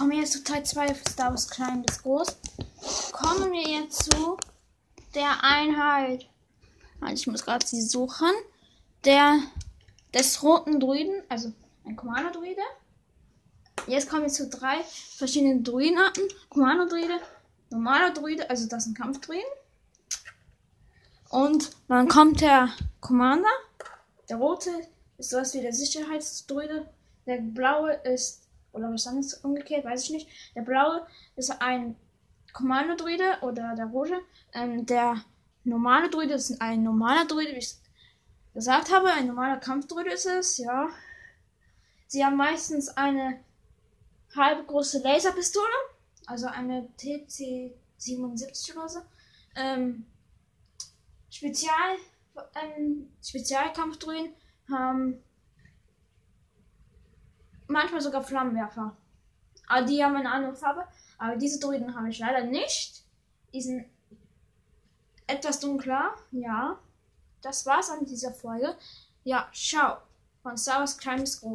kommen wir jetzt zu Teil 2 Star Wars Klein bis Groß. Kommen wir jetzt zu der Einheit. Ich muss gerade sie suchen. Der des roten Druiden, also ein Commander-Druide. Jetzt kommen wir zu drei verschiedenen Druidenarten. Commander-Druide, normaler Druide, also das sind Kampfdruiden. Und dann kommt der Commander. Der rote ist sowas wie der Sicherheitsdruide. Der blaue ist, oder was anderes umgekehrt, weiß ich nicht. Der blaue ist ein Kommando-Druide oder der rote. Ähm, der normale Druide ist ein normaler Druide, wie ich gesagt habe. Ein normaler Kampfdruide ist es, ja. Sie haben meistens eine halb große Laserpistole, also eine TC77 oder so. Ähm, Spezial, ähm, Spezialkampfdruiden haben manchmal sogar Flammenwerfer. Aber die haben eine andere Farbe. Aber diese Druiden habe ich leider nicht. Die sind etwas dunkler. Ja. Das war's an dieser Folge. Ja, ciao. Von Star Wars Kleines Groß.